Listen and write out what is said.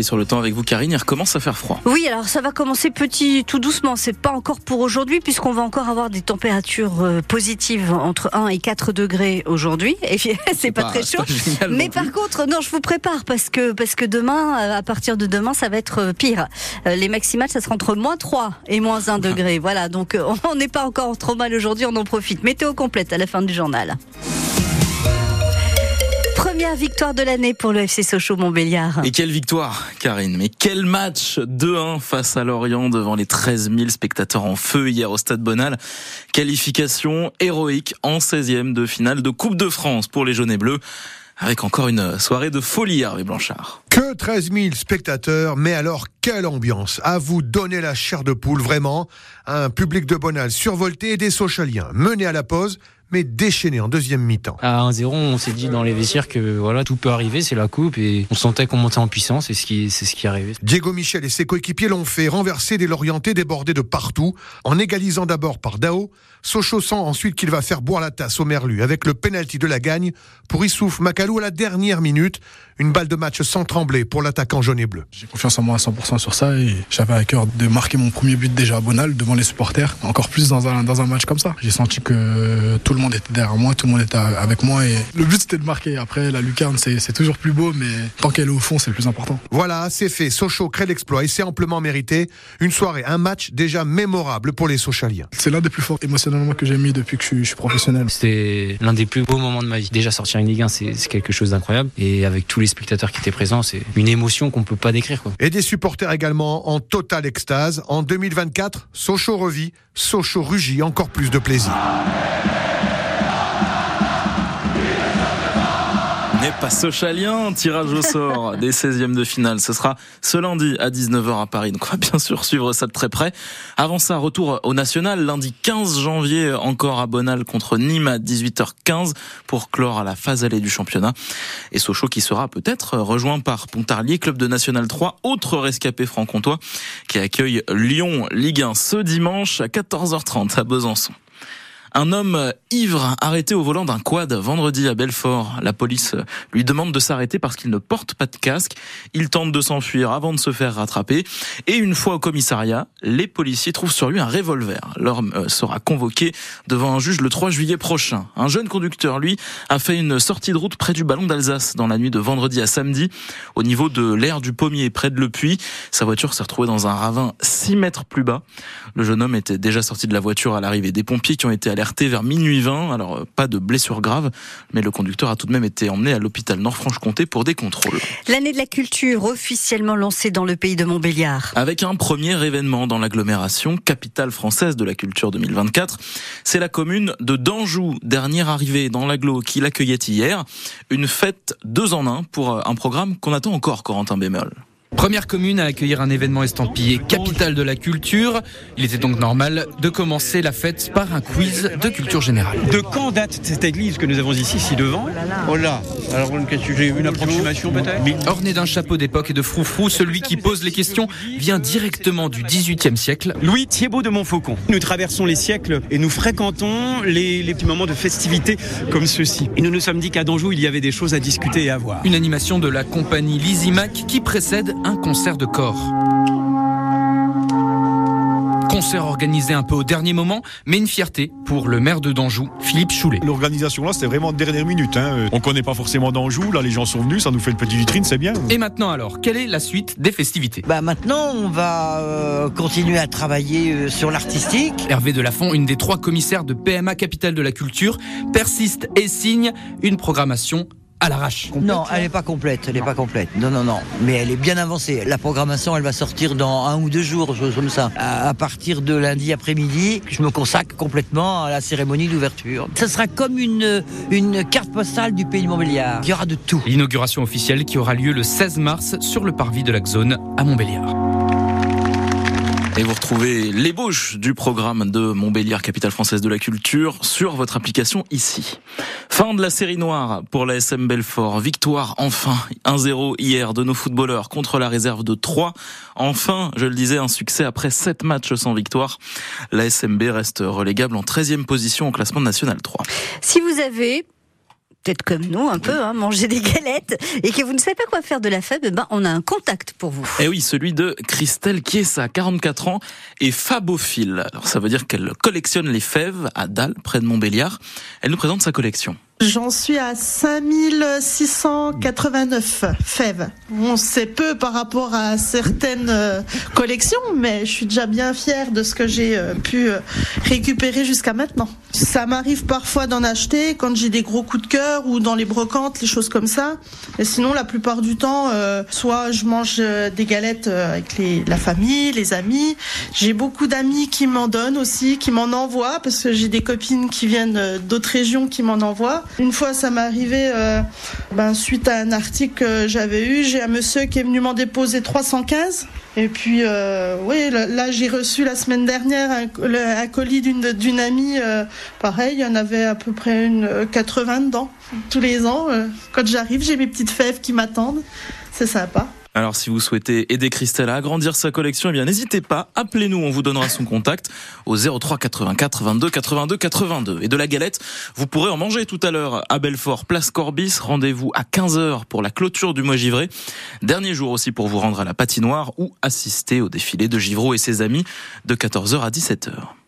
Et sur le temps avec vous, Karine, il recommence à faire froid. Oui, alors ça va commencer petit, tout doucement. C'est pas encore pour aujourd'hui, puisqu'on va encore avoir des températures euh, positives entre 1 et 4 degrés aujourd'hui. Et c'est pas, très chaud. Mais par contre, non, je vous prépare parce que parce que demain, euh, à partir de demain, ça va être euh, pire. Les maximales, ça sera entre moins 3 et moins 1 degré. Voilà, donc on n'est pas encore trop mal aujourd'hui. On en profite. Météo complète à la fin du journal. Première victoire de l'année pour le FC Sochaux Montbéliard. Et quelle victoire, Karine. Mais quel match 2-1 face à Lorient devant les 13 000 spectateurs en feu hier au Stade Bonal. Qualification héroïque en 16e de finale de Coupe de France pour les jaunes et bleus avec encore une soirée de folie, Hervé Blanchard. Que 13 000 spectateurs, mais alors quelle ambiance À vous donner la chair de poule, vraiment. Un public de Bonal survolté et des Sochaliens menés à la pause mais déchaîné en deuxième mi-temps. À 1-0, on s'est dit dans les vestiaires que voilà, tout peut arriver, c'est la coupe et on sentait qu'on montait en puissance c'est ce qui c'est ce qui est arrivé. Diego Michel et ses coéquipiers l'ont fait renverser des Lorientais débordés de partout en égalisant d'abord par Dao, Sochaux sent ensuite qu'il va faire boire la tasse au Merlu avec le penalty de la gagne pour Issouf Macalou à la dernière minute, une balle de match sans trembler pour l'attaquant jaune et bleu. J'ai confiance en moi à 100% sur ça et j'avais à cœur de marquer mon premier but déjà à Bonal devant les supporters, encore plus dans un, dans un match comme ça. J'ai senti que tout le monde était derrière moi, tout le monde était avec moi et le but c'était de marquer. Après la lucarne c'est toujours plus beau mais tant qu'elle est au fond c'est le plus important. Voilà, c'est fait. Sochaux crée l'exploit et c'est amplement mérité. Une soirée, un match déjà mémorable pour les Sochaliens. C'est l'un des plus forts émotionnellement que j'ai mis depuis que je suis, professionnel. C'était l'un des plus beaux moments de ma vie. Déjà sortir une Ligue 1 c'est quelque chose d'incroyable et avec tous les spectateurs qui étaient présents, c'est une émotion qu'on peut pas décrire. Quoi. Et des supporters également en totale extase. En 2024, Sochaux revit, Sochaux rugit, encore plus de plaisir. N'est pas socialien, tirage au sort des 16e de finale. Ce sera ce lundi à 19h à Paris. Donc on va bien sûr suivre ça de très près. Avant ça, retour au national, lundi 15 janvier, encore à Bonal contre Nîmes à 18h15 pour clore à la phase allée du championnat. Et Sochaux qui sera peut-être rejoint par Pontarlier, club de National 3, autre rescapé franc-comtois, qui accueille Lyon Ligue 1 ce dimanche à 14h30 à Besançon. Un homme ivre arrêté au volant d'un quad vendredi à Belfort. La police lui demande de s'arrêter parce qu'il ne porte pas de casque. Il tente de s'enfuir avant de se faire rattraper. Et une fois au commissariat, les policiers trouvent sur lui un revolver. L'homme euh, sera convoqué devant un juge le 3 juillet prochain. Un jeune conducteur, lui, a fait une sortie de route près du ballon d'Alsace dans la nuit de vendredi à samedi, au niveau de l'aire du pommier près de Le Puy. Sa voiture s'est retrouvée dans un ravin 6 mètres plus bas. Le jeune homme était déjà sorti de la voiture à l'arrivée des pompiers qui ont été alertés vers minuit 20. Alors, euh, pas de blessures graves, mais le conducteur a tout de même été emmené à l'hôpital Nord-Franche-Comté pour des contrôles. L'année de la culture officiellement lancée dans le pays de Montbéliard. Avec un premier événement dans l'agglomération, capitale française de la culture 2024. C'est la commune de Danjou, dernière arrivée dans l'agglo qui l'accueillait hier. Une fête deux en un pour euh, un programme qu'on attend encore, Corentin Bémol. Première commune à accueillir un événement estampillé capitale de la culture. Il était donc normal de commencer la fête par un quiz de culture générale. De quand date cette église que nous avons ici, si devant Oh là Alors, j'ai une approximation peut-être Orné d'un chapeau d'époque et de froufrou, celui qui pose les questions vient directement du XVIIIe siècle. Louis Thiebaud de Montfaucon. Nous traversons les siècles et nous fréquentons les, les petits moments de festivité comme ceux-ci. Et nous nous sommes dit qu'à Danjou, il y avait des choses à discuter et à voir. Une animation de la compagnie Lizimac qui précède un concert de corps. Concert organisé un peu au dernier moment, mais une fierté pour le maire de Danjou, Philippe Choulet. L'organisation là, c'était vraiment de dernière minute. Hein. On connaît pas forcément Danjou, là les gens sont venus, ça nous fait une petite vitrine, c'est bien. Et maintenant alors, quelle est la suite des festivités? Bah maintenant, on va euh, continuer à travailler euh, sur l'artistique. Hervé Delafont, une des trois commissaires de PMA Capitale de la Culture, persiste et signe une programmation à l'arrache. Non, elle n'est pas complète, elle n'est pas complète. Non, non, non. Mais elle est bien avancée. La programmation, elle va sortir dans un ou deux jours, chose comme ça. À partir de lundi après-midi, je me consacre complètement à la cérémonie d'ouverture. Ce sera comme une, une carte postale du pays de Montbéliard. Il y aura de tout. L'inauguration officielle qui aura lieu le 16 mars sur le parvis de la zone à Montbéliard. Et vous retrouvez l'ébauche du programme de Montbéliard, capitale française de la culture, sur votre application ici. Fin de la série noire pour la SM Belfort. Victoire enfin 1-0 hier de nos footballeurs contre la réserve de 3. Enfin, je le disais, un succès après 7 matchs sans victoire. La SMB reste relégable en 13e position au classement national 3. Si vous avez peut-être comme nous un peu, hein, manger des galettes, et que vous ne savez pas quoi faire de la fève, eh ben, on a un contact pour vous. Eh oui, celui de Christelle Chiesa, 44 ans, et fabophile. Alors ça veut dire qu'elle collectionne les fèves à Dalle, près de Montbéliard. Elle nous présente sa collection. J'en suis à 5689 fèves. On sait peu par rapport à certaines euh, collections, mais je suis déjà bien fière de ce que j'ai euh, pu euh, récupérer jusqu'à maintenant. Ça m'arrive parfois d'en acheter quand j'ai des gros coups de cœur ou dans les brocantes, les choses comme ça. Et sinon, la plupart du temps, soit je mange des galettes avec la famille, les amis. J'ai beaucoup d'amis qui m'en donnent aussi, qui m'en envoient, parce que j'ai des copines qui viennent d'autres régions qui m'en envoient. Une fois, ça m'est arrivé euh, ben, suite à un article que j'avais eu. J'ai un monsieur qui est venu m'en déposer 315. Et puis, euh, oui, là, j'ai reçu la semaine dernière un, colis d'une amie. Euh, pareil, il y en avait à peu près une 80 dedans. Tous les ans, quand j'arrive, j'ai mes petites fèves qui m'attendent. C'est sympa. Alors si vous souhaitez aider Christelle à agrandir sa collection, eh bien n'hésitez pas, appelez-nous, on vous donnera son contact au 03 84 22 82 82. Et de la galette, vous pourrez en manger tout à l'heure à Belfort, place Corbis. Rendez-vous à 15h pour la clôture du mois givré. Dernier jour aussi pour vous rendre à la patinoire ou assister au défilé de Givreau et ses amis de 14h à 17h.